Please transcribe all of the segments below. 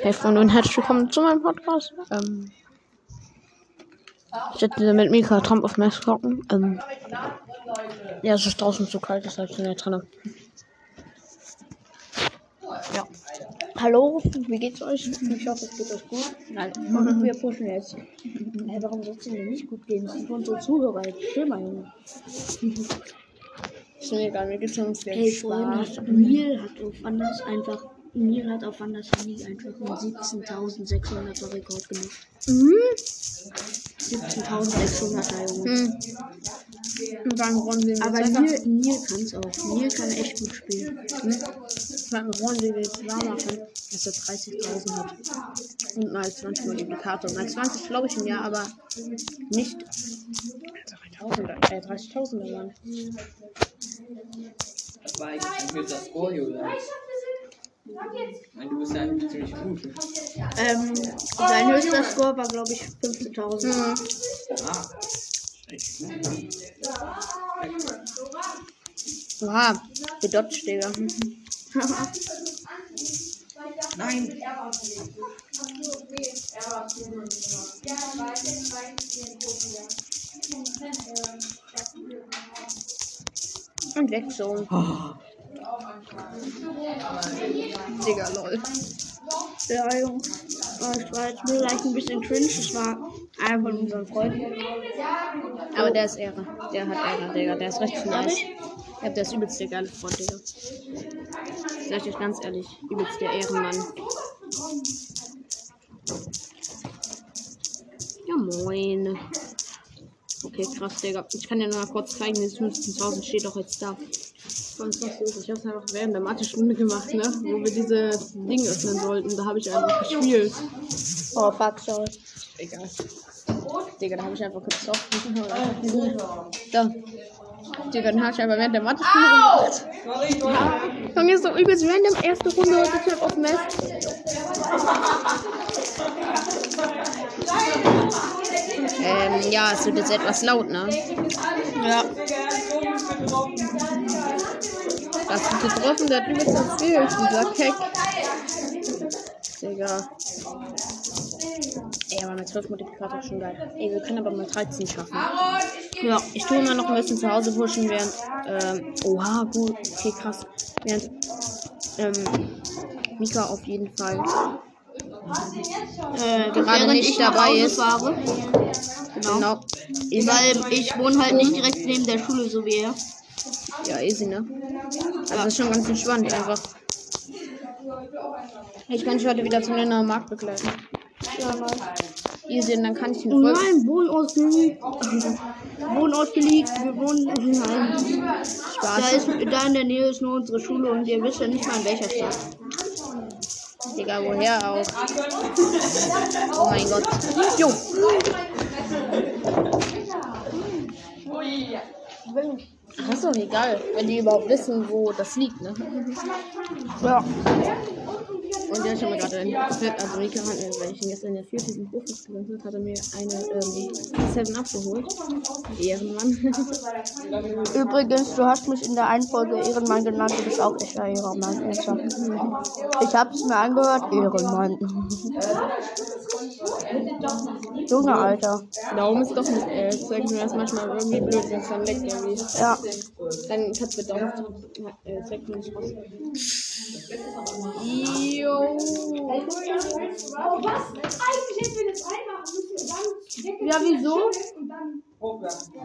Hey Freunde und herzlich willkommen zu meinem Podcast. Ähm, ich sitze mit Mika Trump auf Mess gucken. Ähm, ja, es ist draußen zu kalt, deshalb sind wir drin. Ja. Hallo, wie geht's euch? Ich hoffe, es geht euch gut. Nein, wir pushen jetzt. Hey, warum soll es denn nicht gut gehen? Das sind unsere Zuhörer. Chill mal, Junge. Ist mir egal, mir geht's ums Hey, Spaß. vorhin hat Neil hat auf Anders einfach. Neil hat auf Anders Handy einfach einen 17.600er Rekord gemacht. Mhm. 17.600er, Junge. Hm. Und Ron sehen wir Aber Neil, Neil kann es auch. Neil kann echt gut spielen. beim Ron sehen wir jetzt warm machen, dass er 30.000 hat. Und mal 20 Multiplikator. Mal 20 glaube ich im Jahr, aber nicht 3000er, äh, 30.000er Mann. Das war eigentlich mit das Score, Julian. Meine, du bist ja eigentlich ziemlich gut. Ähm, sein höchster Score war, glaube ich, 15.000. Mhm. Ah, echt gut. Oha, gedodged, Digga. Nein! Und weg so. Digga, lol. Ja, Jungs. Oh, ich war jetzt vielleicht ein bisschen cringe. Das war einer von unseren Freunden. Aber der ist Ehre. Der hat Ehre, Digga. Der ist richtig nice. Ja, der ist übelst der geile Freund, Digga. Sag ich euch ganz ehrlich, übelst der Ehrenmann. Ja, moin. Okay, krass, Digga. Ich kann dir nur mal kurz zeigen, dieses 15.000 steht doch jetzt da. Was los. Ich hab's einfach während der Mathe-Stunde gemacht, ne? Wo wir dieses Ding öffnen sollten. Da habe ich einfach gespielt. Oh, fuck, sorry. Egal. Digga, da habe ich einfach kurz drauf Da. Digga, dann habe ich einfach während der Mathe-Stunde gemacht. Junge, ist so übelst random. Erste Runde heute ich hab auf Mess. Ähm, ja, es wird jetzt etwas laut, ne? Ja. Das hat getroffen, der hat übelst erzählt, dieser Keck. Digga. Ey, aber mit 12 Multiplikator ist schon geil. Ey, wir können aber mal 13 schaffen. Ja, ich tue mal noch ein bisschen zu Hause pushen, während. Ähm, oha, gut. Okay, krass. Während. Ähm, Mika auf jeden Fall. Äh, gerade nicht ich dabei ist. fahre. Genau. Easy. Weil ich wohne halt nicht direkt neben der Schule, so wie er. Ja, easy, ne? Also, das ist schon ganz entspannt einfach. Ich kann dich heute wieder zum Länder Markt begleiten. Ja, nice. Easy, und dann kann ich ihn Oh voll. nein, Wohnort geleakt. Wohnort geleakt. Wir wohnen. Nein. Da, Spaß. ist, da in der Nähe ist nur unsere Schule und ihr wisst ja nicht mal in welcher Stadt. Digga, woher auch? Oh mein Gott. Jo. Das ist doch egal, wenn die überhaupt wissen, wo das liegt, ne? Ja. Und der ist schon mal gerade in also Mika hat mir, weil ich ihn gestern in der vierten Profis gewinnt hat, hat er mir eine ähm, 7 abgeholt. Ehrenmann. Übrigens, du hast mich in der einen Folge Ehrenmann genannt. Du bist auch echter Ehrenmann. ernsthaft. Ich habe es mir angehört. Ehrenmann. Junge, Alter. Darum ist doch nicht, äh, zeigt mir das manchmal irgendwie blöd, wenn es dann leckt irgendwie. Ja. Dann kannst du Daumen, äh, zeigt mir nicht raus. Jo. Ja, wieso?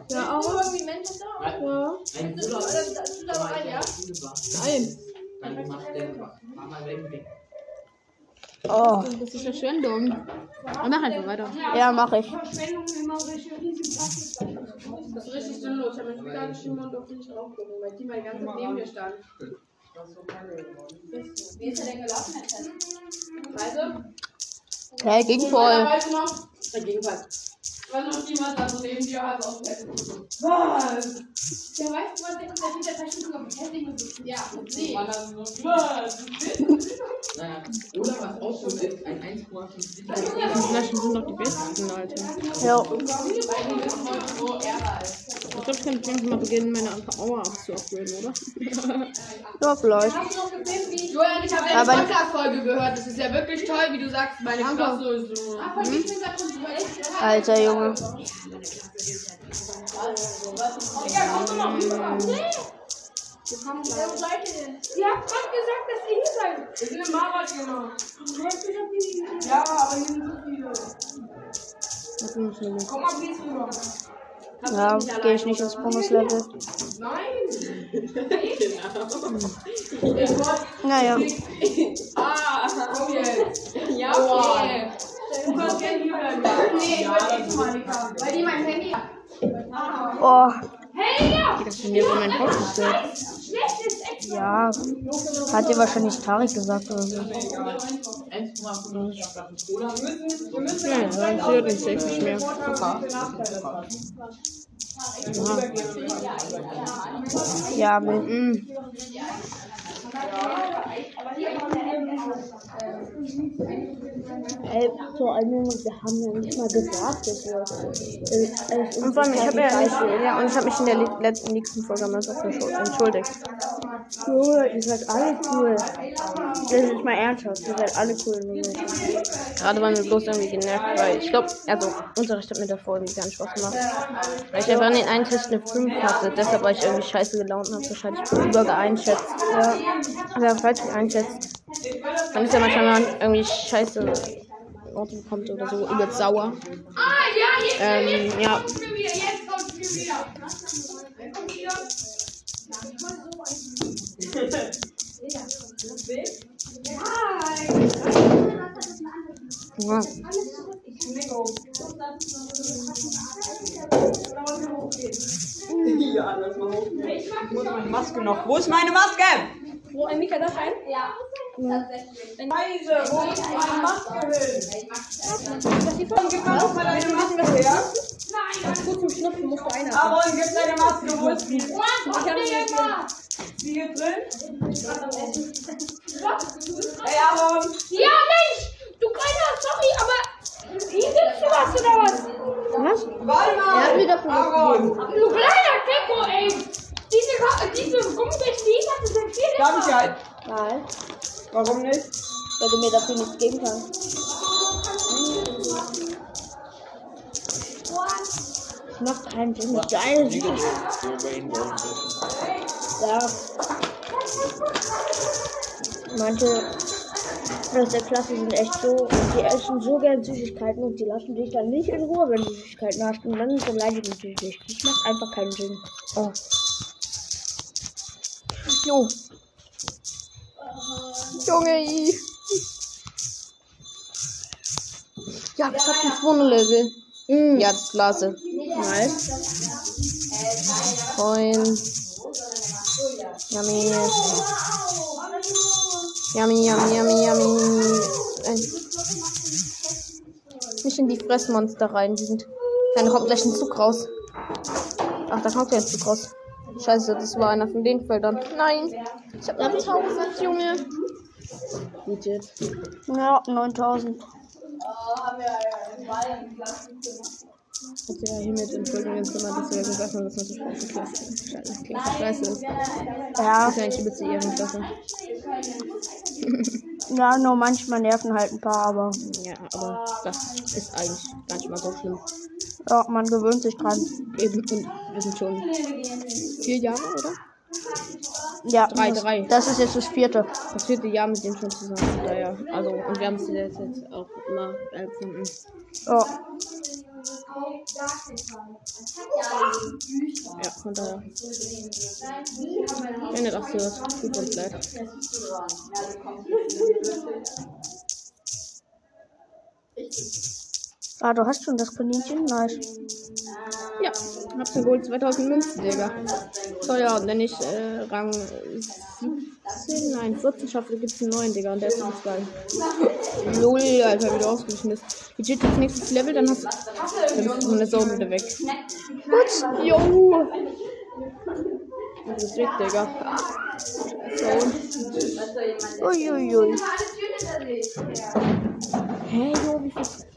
Ja, auch. Ja. Ein Bruder, Nein. dann macht der Mama weg. Oh. Das ist Verschwendung. Und mach einfach weiter. Ja, mach ich. Das ist richtig sinnlos. Ich habe mich gar nicht und durfte nicht drauf gucken, weil die mal die ganze Zeit neben mir stand. Wie ist er denn gelaufen, Herr Tess? Weise? Hey, ging voll. Weißt du noch? Der Gegenfall. Weißt du noch, da so neben dir hat auf Was? Der weiß, was der der steht der Zeichen sogar beschäftigt und so. Ja, und sie. Naja, oder was auch gut ist, ein 1,5 Liter. Die Flaschen sind doch die besten, Alter. Ja. Weil die wissen heute, wo er war. Ich glaube, ich kann langsam mal beginnen, meine Power abzuupgraden, oder? Ja, vielleicht. Joel, ich habe deine Podcast-Folge gehört. Das ist ja wirklich toll, wie du sagst, meine Klasse ist so. Ah, von Alter Junge. Sie hat gerade gesagt, dass ihr hier seid. Wir sind im Marathon, genau. Ja, aber hier sind so viele. Das ist nicht so Komm mal, please rüber. Ja, gehe ich nicht ins Bonuslevel. Nein. Naja. Ah, komm jetzt. Ja, okay. Du kannst gerne hier bleiben. Nee, ich mal nicht haben. Weil die mein Handy hat. Oh, Hey, ja! Das ist mir von meinem Kopf gestellt. Schlecht ist echt. ja. Hat dir wahrscheinlich Tarek gesagt oder so. 1,5 Liter Flaschen Cola. Ja, dann führt nicht wirklich mehr. Ja, mit, Mm. Ey, vor allem, wir haben ja nicht mal gesagt, dass wir. Äh, Und vor allem, ich habe ja nicht, ja, und ich habe mich in der le- letzten nächsten Folge mal so entschuldigt. cool, ihr seid alle cool. Das ist mal ernsthaft, ihr seid alle cool. Gerade waren wir bloß irgendwie genervt, weil ich glaube, also Unterricht hat mir davor irgendwie gar nicht Spaß gemacht. Weil ich einfach an den einen Test eine 5 hatte, deshalb war ich irgendwie scheiße gelaunt und habe wahrscheinlich übergeeinschätzt. Ja, ja falsch einschätzt. Dann ist ja manchmal irgendwie scheiße Note bekommt oder so, übelst sauer. Ah, ja, jetzt, Ähm, ja. Ja. Ja, das war hoch. Ich muss meine Maske noch. Wo ist meine Maske? Wo, ein Mika da rein? Ja. Scheiße, wo ist meine Maske hin? Gib mal doch mal deine Maske her. Gut zum Schnupfen musst du eine. Aaron, gib deine Maske. Wo ist die? Ich hab die die hier drin? Hey, Aaron. Ja, Mensch! Du kleiner, sorry, aber hier du was oder was? Was? Warte mal. Er hat mir was Aaron. Du kleiner Kecko, ey! Diese, diese Gummibärchen, die ich hatte, sind vier Darf ich halt? Nein, Warum nicht? weil du mir dafür nichts geben kannst. Das macht keinen Sinn. Geil. Ja. Manche aus der Klasse sind echt so, die essen so gern Süßigkeiten und die lassen dich dann nicht in Ruhe, wenn du Süßigkeiten hast. Und dann beleidigen sie dich. Das macht einfach keinen Sinn. Oh. Jo. Junge. i. Ja, ich hab ein Zwono-Level. Mm. Ja, das klasse. Nice. Moin. Yummy. Yummy, yummy, yummy, yummy. Nicht in die Fressmonster rein, die sind. Dann kommt gleich ein Zug raus. Ach, da kommt ja ein Zug raus. Scheiße, das war einer von den Feldern. Nein. Ich hab noch 1000, Junge. Gut jetzt. Ja, 9000. Hat sie ja hier mit Entschuldigung ins Zimmer, dass wir gesagt haben, dass das eine scheiße ist. Ja, Das ist eigentlich die Ehrenklasse. ja, nur manchmal nerven halt ein paar, aber Ja, aber das ist eigentlich gar nicht mal so schlimm. Ja, man gewöhnt sich dran. Eben, und wir sind schon vier Jahre, oder? Ja, Drei, das, drei. das ist jetzt das vierte. Das vierte Jahr mit dem schon zusammen. Von Daher, also, und wir haben es jetzt, jetzt auch immer empfunden. Ja, Ja, von daher. Wenn ihr das hört, tut uns leid. Ah, du hast schon das Kaninchen? Nice. Ja, hab's geholt, 2000 Münzen, Digga. So, ja, und wenn ich äh, Rang 17, nein, 14 schaffe, gibt's einen neuen, Digga, und der ist ganz geil. Lol, Alter, wie du ausgeschmissen bist. Wie steht das nächste Level, dann hast du. Dann bist du von der Sau wieder weg. Gut. Jo! Das ist weg, Digga. Uiuiui. Hey, Jo, wie viel.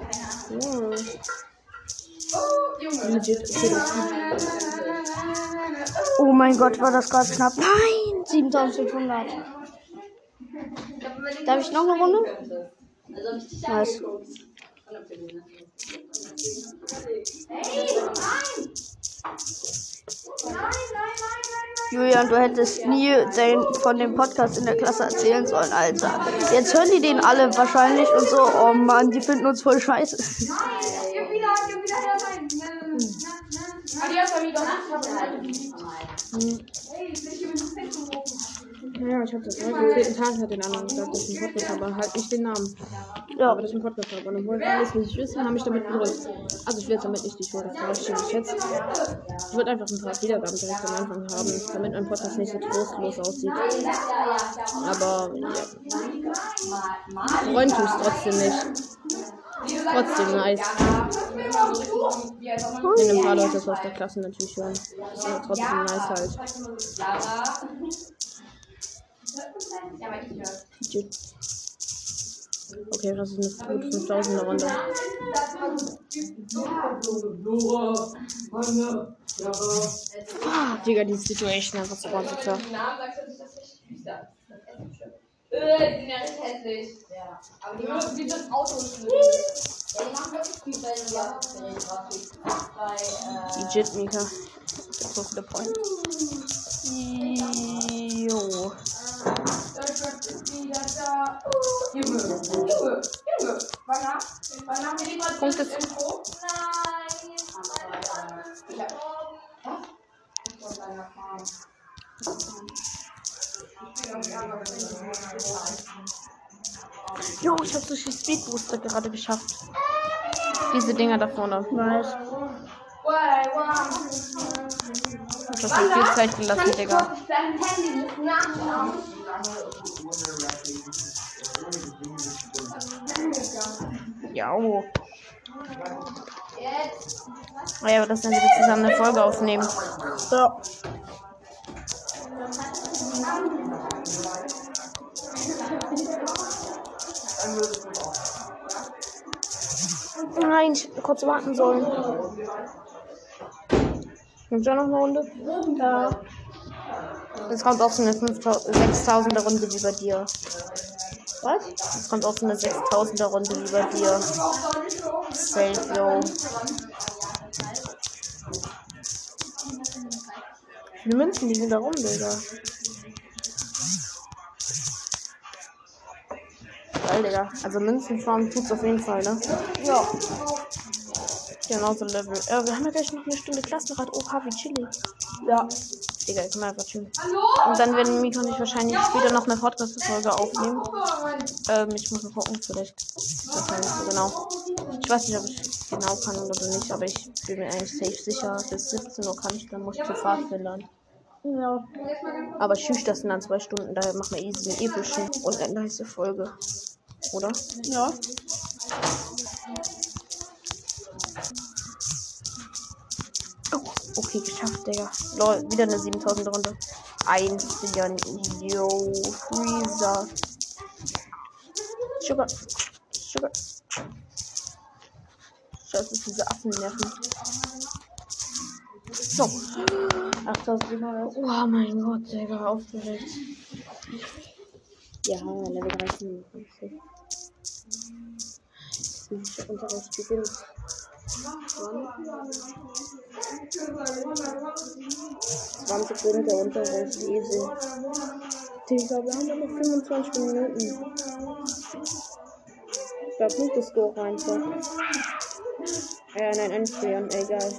Oh mein Gott, war das gerade knapp. Nein, 7500. Darf ich noch eine Runde? Nice. Julian, du hättest nie den, von dem Podcast in der Klasse erzählen sollen, Alter. Jetzt hören die den alle wahrscheinlich und so, oh Mann, die finden uns voll scheiße. Gib wieder, gib wieder her, nein. Adios, amigos. Ich habe eine Hey, ich Ja, ich hab das heute am vierten Tag hat den anderen gesagt, dass ich einen Podcast habe, aber halt nicht den Namen. Ja, Aber dass ich einen Podcast habe. Und dann wollten alles nicht wissen, haben mich damit begrüßt. Also ich will jetzt damit nicht die Schuld verabschieden. Ich jetzt. Ich würde einfach ein paar Wiedergaben direkt am Anfang haben, damit mein Podcast nicht so trostlos aussieht. Aber ja. Freuen tut's trotzdem nicht. Trotzdem nice. Wenn ein paar Leute das aus der Klasse natürlich hören. Ist aber trotzdem nice halt. Okay, das ist eine gute 5000er Runde. Ah, Digga, die Situation einfach so runter. Äh, die sind ja richtig hässlich. Ja. Aber die machen wie das Auto schlimm. Ja, die machen wirklich viel bessere Grafik. Bei, äh, Legit, Mika. Das ist der Point. Jo. Junge, Junge, Junge. Wann haben, haben wir die mal Punkt ist- Intro? Nein. Was? Ich wollte einer fahren. Jo, ich hab so viel Speed Booster gerade geschafft. Diese Dinger da vorne. nice. Hab schon viel Zeit gelassen, Digga. Ist. Ja. Ah ja, aber das dann wieder zusammen eine Folge aufnehmen. Ja. Nein, ich hätte kurz warten sollen. Gibt's da noch eine Runde? Ja. Es kommt auch so eine 5000 6000er Runde wie bei dir. Was? Es kommt auch so eine 6000er Runde wie bei dir. Safe, yo. Viele Münzen liegen da rum, Digga? Geil, Digga. Also Münzenfarm tut's auf jeden Fall, ne? Ja. Genauso Level. Äh, wir haben ja gleich noch eine Stunde Klassenrat. Oha, wie chillig. Ja. Digga, ich kann einfach chillen. Und dann werden Mika und ich wahrscheinlich später noch eine Podcast-Folge aufnehmen. Ähm, ich muss mal gucken, vielleicht. Das weiß ich so genau. Ich weiß nicht, ob ich genau kann oder nicht, aber ich bin mir eigentlich safe sicher. Bis 17 Uhr kann ich, dann muss ich zur Fahrt finden. Ja. Aber tschüss, das sind dann zwei Stunden, daher machen wir easy einen epischen und eine nice Folge. Oder? Ja. Geschafft, Digga. Lol, wieder eine 7000 Runde. Eins, Digga. Yo, Freezer. Sugar. Sugar. Scheiße, diese Affen nerven. So. 8700. Oh mein Gott, Digga, aufgeregt. Ja, Level 13. Ich Unterricht beginnt. Wann? 20 Punkte Unterricht, easy. Digga, wir haben ja noch 25 Minuten. Da Punktescore einfach. Äh, nein, einfrieren, egal.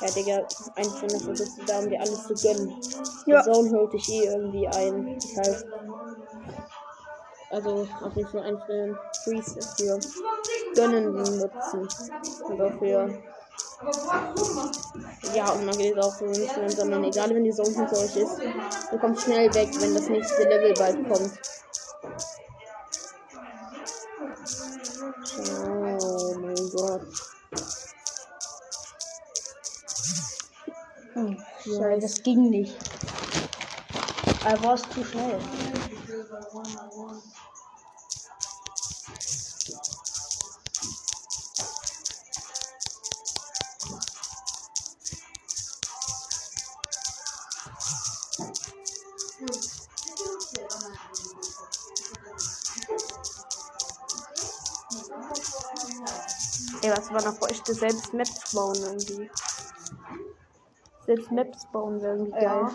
Ja, Digga, eigentlich noch so da, um dir alles zu gönnen. Ja. Die Zone holt dich eh irgendwie ein. Das heißt, also auf jeden Fall einzelne Freeze dafür Gönnen nutzen. Und auch für. Ja, und man geht auch so für Münzen sammeln. Egal, wenn die Sonne unten zu euch ist. Ihr kommt schnell weg, wenn das nächste Level bald kommt. Oh mein Gott. Hm, ja, das ging nicht. Er war zu schnell. Ey, was war noch? Ich selbst Maps bauen irgendwie. Selbst Maps bauen wäre irgendwie ja.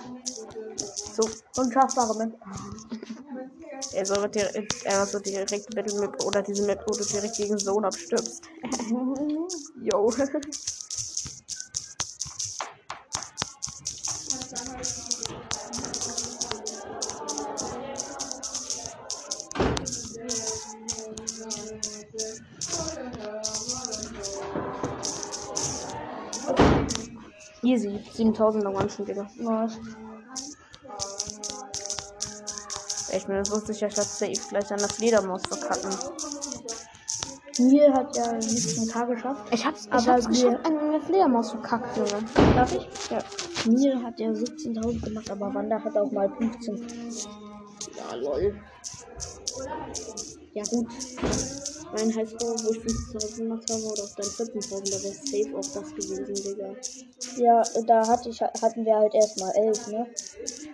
So. Unschaffbare Maps. Er soll direkt, er so direkt Battle Map oder diese Map, wo du direkt gegen Sohn abstirbst. Jo. 1000 Long One Digga. Nice. Ich bin mir so sicher, dass safe gleich an der Fledermaus verkacken. Mir hat ja nicht zum K geschafft. Ich hab's, ich aber hab's geschafft, an der Fledermaus verkackt, Junge. Darf ich? Ja. Mir hat ja 17.000 gemacht, aber Wanda hat auch mal 15. Ja, lol. Ja, gut. Mein Highscore, wo ich 15.000 gemacht habe, oder auf deinen 14.000, da wäre safe auch das gewesen, Digga. Ja, da hatte ich, hatten wir halt erst mal 11, ne?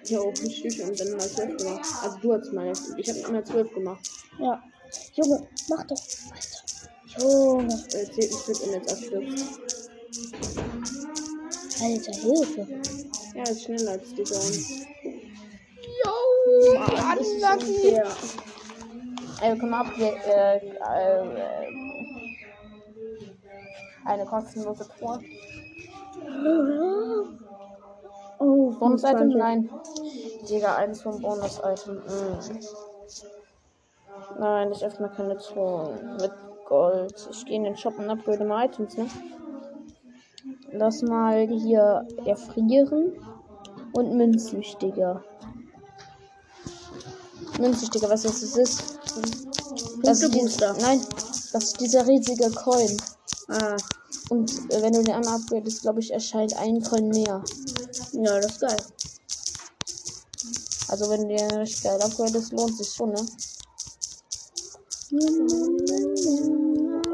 Ja, auch richtig, und dann mal 12 gemacht. Also du hast mal, ich hab mal 12 gemacht. Ja. Junge, mach doch. Alter. Junge. Äh, zählt nicht mit, wenn du jetzt abstirbst. Alter, Hilfe. Ja, ist schneller als die Zone. Mann, das wir können mal ab, äh, äh, eine kostenlose Tour. Oh, Bonus-Item? 25. Nein. Digga, eins vom Bonus-Item. Mm. Nein, ich öffne keine Truhe mit Gold. Ich gehe in den Shop und upgrade mal Items, ne? Lass mal hier erfrieren und Weißt du, was das ist? Das ist Punktebooster. nein, das ist dieser riesige Coin. Ah, Und äh, wenn du den einmal upgradest, glaube ich, erscheint ein Coin mehr. ja, das ist geil. Also wenn du den richtig geil upgradest, lohnt sich schon, ne?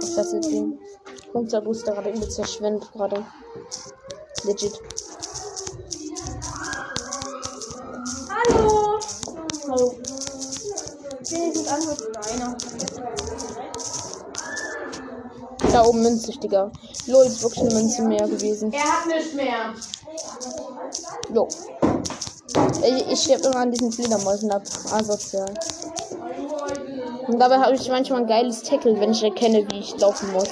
Ich lasse den Punkterbooster gerade übelst verschwindet gerade. Legit. Wenigstens Antwort oder einer. Da oben Münzsüchtiger. Lol, ist wirklich eine Münze mehr gewesen. Er hat nicht mehr. Jo. Ich, ich sterbe immer an diesen Fledermäusen ab. Asozial. Und dabei habe ich manchmal ein geiles Tackle, wenn ich erkenne, wie ich laufen muss.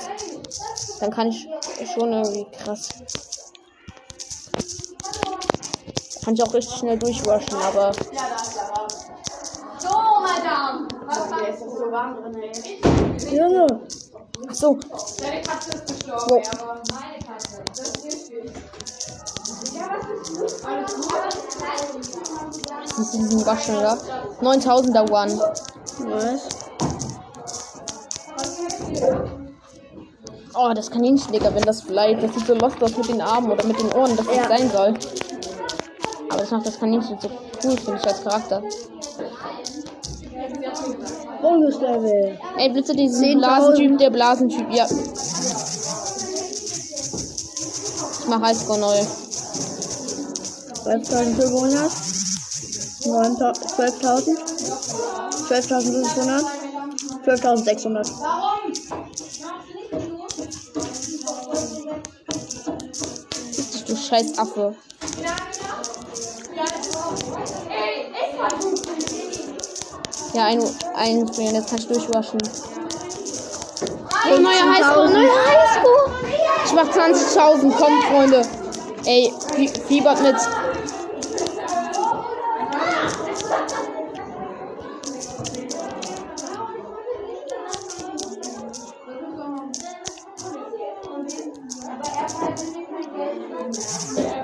Dann kann ich schon irgendwie krass. Kann ich auch richtig schnell durchrushen, aber So, Madame. Was macht Ist das so warm drin, ey? Junge. ach so, Deine Katze ist gestorben, aber meine Katze. Das ist richtig. Ja, was ist los? Alles gut? das ist in diesem Waschen, ja. 9000er One. Was? Oh, das Kaninchen, Digga, wenn das bleibt. Das sieht so lost aus mit den Armen oder mit den Ohren, das nicht Ja. sein soll. Aber das macht das Kaninchen so cool, finde ich, als Charakter. Bonuslevel. Ey, Blitze, diesen 10.000. Blasentyp, der Blasentyp, ja. Ich mach Highscore neu. 12.500. 9.000 12.000. 12.500. 12.600. Du scheiß Affe. Ja, ein, ein Springen, jetzt kann ich durchwaschen. Oh, neuer Highscore, neuer Highscore. Ich mach 20.000, kommt, Freunde. Ey, fie- fiebert mit.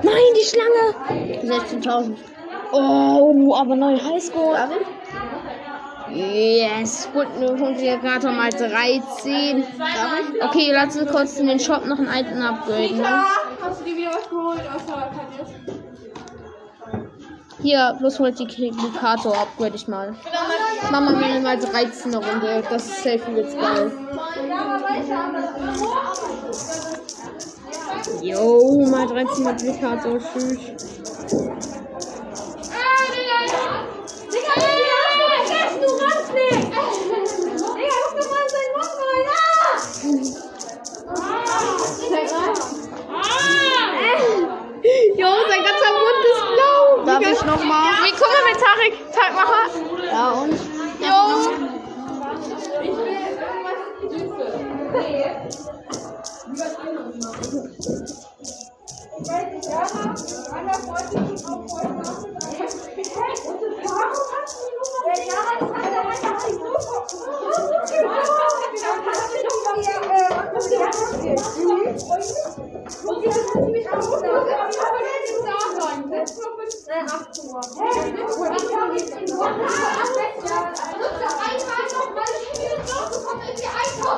Nein, die Schlange. 16.000. Oh, aber neuer Highscore. Yes, gut, wir wir gerade mal 13. Okay, lass uns kurz in den Shop noch ein Item upgraden. Ne? Hast du dir wieder was geholt? Außer? Hier, plus Multiplikator upgrade ich mal. Mama mir mal 13 eine Runde. Das ist safe jetzt geil. Jo, mal 13 Multiplikator. Tschüss. Darf ich nochmal? Nee, guck mal mit Tarek. Tarek, mach Ja, und? Jo.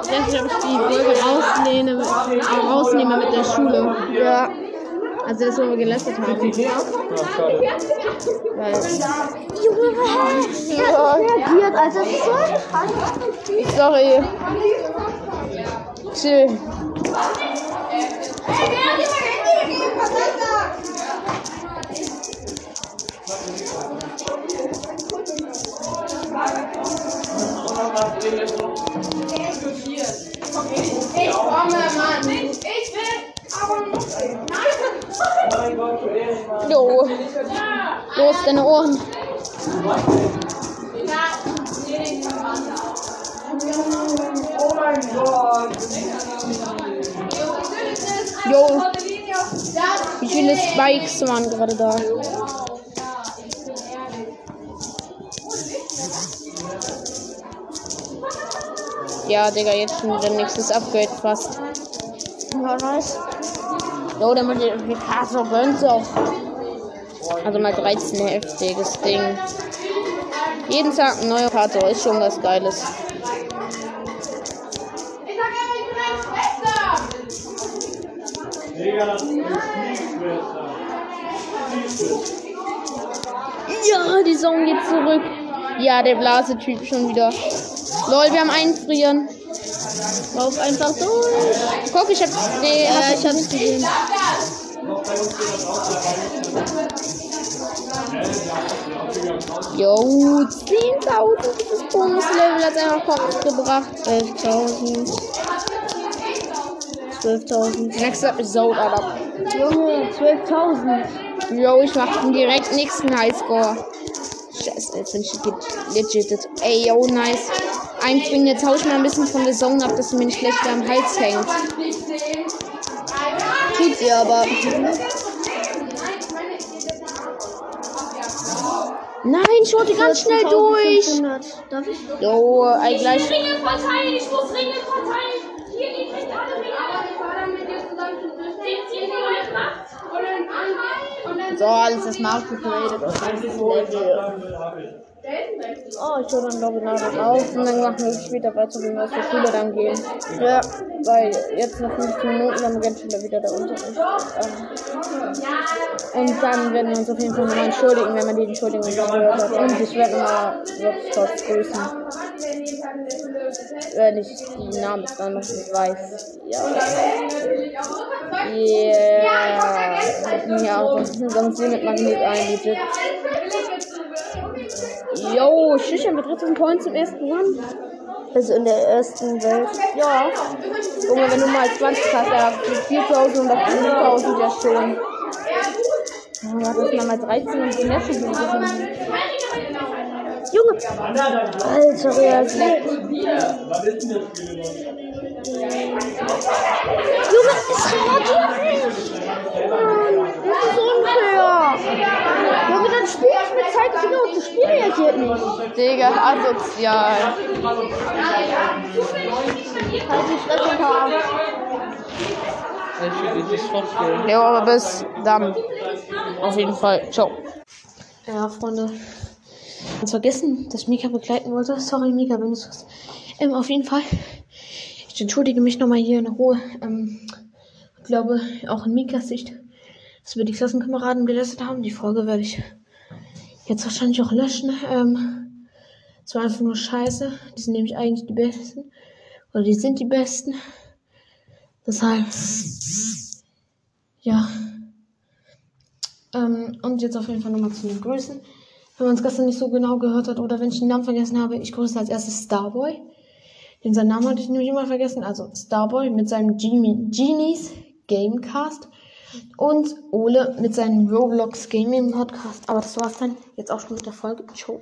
Ich weiß nicht, ob ich die Folge rauslehne, äh, rausnehme mit der Schule. Ja. Also das, wo wir gelästert haben. Weil, Junge, was? Ja. reagiert, also das ist so sorry. Chill. Jo. Los, deine Ohren. Oh mein Gott. Jo. Wie viele Spikes waren gerade da? Ja, Digga, jetzt schon wieder nächstes Upgrade fast. Ja, nice. Jo, der Multiplikator gönnt auch. Also mal 13 heftiges Ding. Jeden Tag ein neuer Kato ist schon was Geiles. Ja, die Song geht zurück. Ja, der Blasetyp schon wieder. Lol, wir haben einfrieren. Lauf einfach durch. Guck, ich hab. Nee, Ja, ich hab's gesehen. Jo, 10.000 dieses Bonuslevel hat einfach Kopf gebracht. 12.000. 12.000. Next Episode, Alter. Junge, 12.000. Jo, ich mach den direkt nächsten Highscore. Scheiße, jetzt bin ich legit. Ey, yo, nice. Einbringen, jetzt hau ich mal ein bisschen von der Song ab, dass sie mir nicht schlechter am Hals hängt. Tut sie aber. Nein, schau die ganz schnell durch. 500. Darf ich? Jo, ey, gleich. Ringe verteilen, ich muss Ringe verteilen. Hier, ihr kriegt alle Ringe. Aber ich war dann mit dir zusammen schon durch. Den ziehen wir euch macht. Und dann und dann So, alles das Markt gegradet auf dieses Level. Oh, ich höre dann glaube ich auf. Und dann machen wir später weiter, wenn wir aus der Schule dann gehen. Ja. Weil jetzt noch 15 Minuten, dann beginnt schon wieder der Unterricht. Ähm, Und dann werden wir uns auf jeden Fall nochmal entschuldigen, wenn man die Entschuldigung gehört hat. Und ich werde nochmal Workshops grüßen. Wenn ich die Namen dann noch nicht weiß. Ja. Yeah. Ja, sonst, sonst mit Magnet ein, legit. Yo, Schücher mit 13 Points im ersten Run. Also in der ersten Welt. Ja. Junge, wenn du mal 20 hast, ja, 4000 oder 5000 ja schon. Ja, das ist mal 13 und den letzten gewesen. Junge! Alter, reagiert. Junge, es reagiert nicht! Mann, das ist unfair! Junge, dann spiel ich mit Zeigefinger und das Spiel reagiert nicht. Digga, asozial. Halt die Fresse, Paar. Jo, aber bis dann. Auf jeden Fall. Ciao. Ja, Freunde. Ganz vergessen, dass ich Mika begleiten wollte. Sorry, Mika, wenn du es hast. Ähm, auf jeden Fall. Ich entschuldige mich nochmal hier in Ruhe. Ähm, ich glaube, auch in Mikas Sicht, dass wir die Klassenkameraden belästigt haben. Die Folge werde ich jetzt wahrscheinlich auch löschen. Ähm, das war einfach nur scheiße. Die sind nämlich eigentlich die besten. Oder die sind die besten. Deshalb. Ja. Ähm, und jetzt auf jeden Fall nochmal zu den Grüßen. Wenn man es gestern nicht so genau gehört hat oder wenn ich den Namen vergessen habe, ich grüße als erstes Starboy. Den seinen Namen hatte ich nämlich immer vergessen. Also Starboy mit seinem Genie, Genies Gamecast. Und Ole mit seinem Roblox Gaming Podcast. Aber das war's dann jetzt auch schon mit der Folge. Ciao.